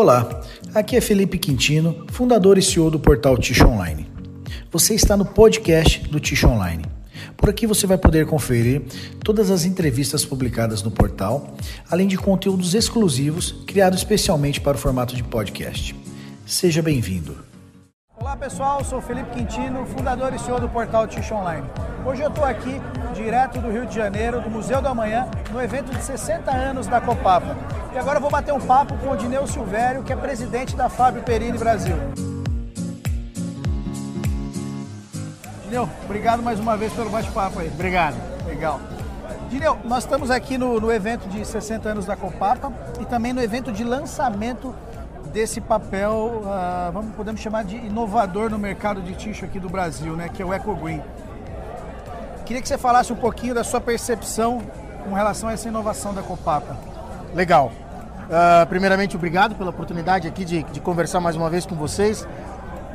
Olá, aqui é Felipe Quintino, fundador e CEO do portal Ticho Online. Você está no podcast do Ticho Online. Por aqui você vai poder conferir todas as entrevistas publicadas no portal, além de conteúdos exclusivos criados especialmente para o formato de podcast. Seja bem-vindo. Olá pessoal, sou Felipe Quintino, fundador e CEO do portal Ticho Online. Hoje eu estou aqui, direto do Rio de Janeiro, do Museu do Amanhã, no evento de 60 anos da Copapa. E agora eu vou bater um papo com o Dineu Silvério, que é presidente da Fábio Perini Brasil. Dineu, obrigado mais uma vez pelo bate-papo aí. Obrigado. Legal. Dineu, nós estamos aqui no, no evento de 60 anos da Copapa e também no evento de lançamento desse papel, uh, vamos podemos chamar de inovador no mercado de tixo aqui do Brasil, né, que é o Eco Green. Queria que você falasse um pouquinho da sua percepção com relação a essa inovação da Copapa. Legal. Uh, primeiramente, obrigado pela oportunidade aqui de, de, conversar mais uma vez com vocês.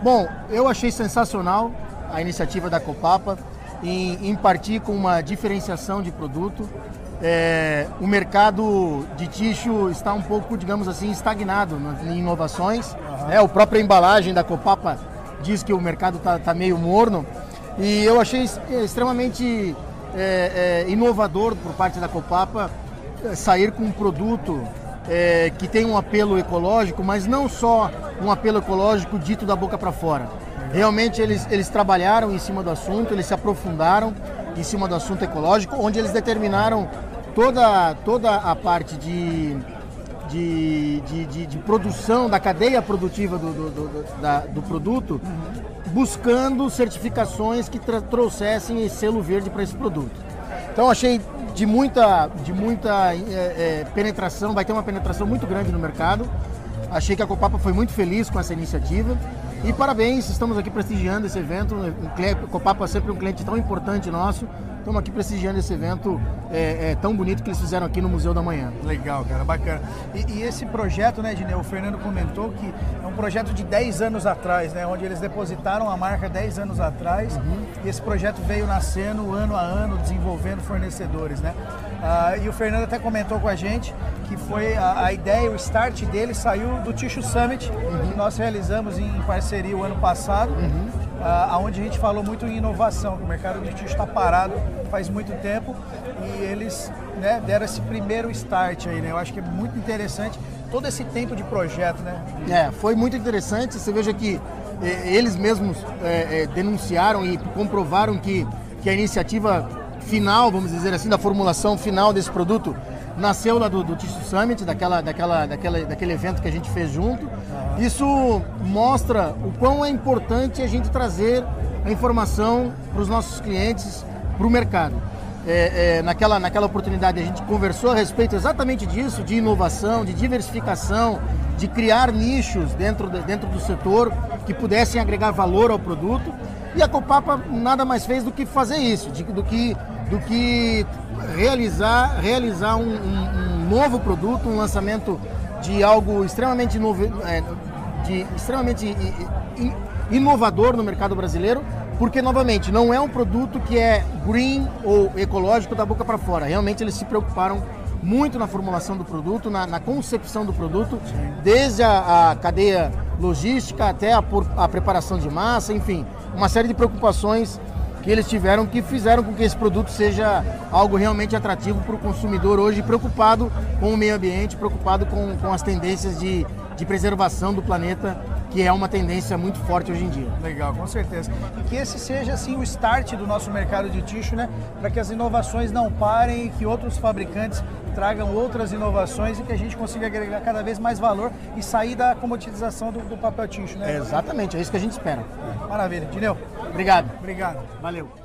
Bom, eu achei sensacional a iniciativa da Copapa em, em partir com uma diferenciação de produto. É, o mercado de tixo está um pouco, digamos assim, estagnado em inovações. Uhum. É, a própria embalagem da Copapa diz que o mercado está tá meio morno. E eu achei extremamente é, é, inovador por parte da Copapa é, sair com um produto é, que tem um apelo ecológico, mas não só um apelo ecológico dito da boca para fora. Realmente eles, eles trabalharam em cima do assunto, eles se aprofundaram em cima do assunto ecológico, onde eles determinaram toda, toda a parte de, de, de, de, de produção, da cadeia produtiva do, do, do, da, do produto, buscando certificações que trouxessem esse selo verde para esse produto. Então achei de muita, de muita é, é, penetração, vai ter uma penetração muito grande no mercado. Achei que a Copapa foi muito feliz com essa iniciativa. E parabéns, estamos aqui prestigiando esse evento. O Copapa é sempre um cliente tão importante nosso. Estamos aqui prestigiando esse evento é, é, tão bonito que eles fizeram aqui no Museu da Manhã. Legal, cara, bacana. E, e esse projeto, né, Dineu, o Fernando comentou que é um projeto de 10 anos atrás, né, onde eles depositaram a marca 10 anos atrás uhum. e esse projeto veio nascendo ano a ano, desenvolvendo fornecedores, né? Ah, e o Fernando até comentou com a gente que foi a, a ideia, o start dele saiu do Ticho Summit, uhum. que nós realizamos em parceria o ano passado. Uhum uh, onde a gente falou muito em inovação, que o mercado de tixo está parado faz muito tempo e eles né, deram esse primeiro start aí, né? Eu acho que é muito interessante todo esse tempo de projeto, né? É, foi muito interessante. Você veja que eh, eles mesmos eh, eh, denunciaram e comprovaram que, que a iniciativa final, vamos dizer assim, da formulação final desse produto nasceu lá do, do Tissue Summit, daquela, daquela, daquela, daquele evento que a gente fez junto. Isso mostra o quão é importante a gente trazer a informação para os nossos clientes, para o mercado. É, é, naquela, naquela oportunidade a gente conversou a respeito exatamente disso, de inovação, de diversificação, de criar nichos dentro, de, dentro do setor que pudessem agregar valor ao produto. E a Copapa nada mais fez do que fazer isso, de, do que do que realizar, realizar um, um, um novo produto, um lançamento de algo extremamente, novo, é, de, extremamente inovador no mercado brasileiro, porque novamente não é um produto que é green ou ecológico da boca para fora. Realmente eles se preocuparam muito na formulação do produto, na, na concepção do produto, desde a, a cadeia logística até a, a preparação de massa, enfim, uma série de preocupações que eles tiveram que fizeram com que esse produto seja algo realmente atrativo para o consumidor hoje, preocupado com o meio ambiente, preocupado com, com as tendências de, de preservação do planeta que é uma tendência muito forte hoje em dia. Legal, com certeza. E que esse seja assim o start do nosso mercado de tixo, né? Para que as inovações não parem e que outros fabricantes tragam outras inovações e que a gente consiga agregar cada vez mais valor e sair da comoditização do, do papel tixo, né? É exatamente, é isso que a gente espera. Maravilha. Dineu. Obrigado. Obrigado. Valeu.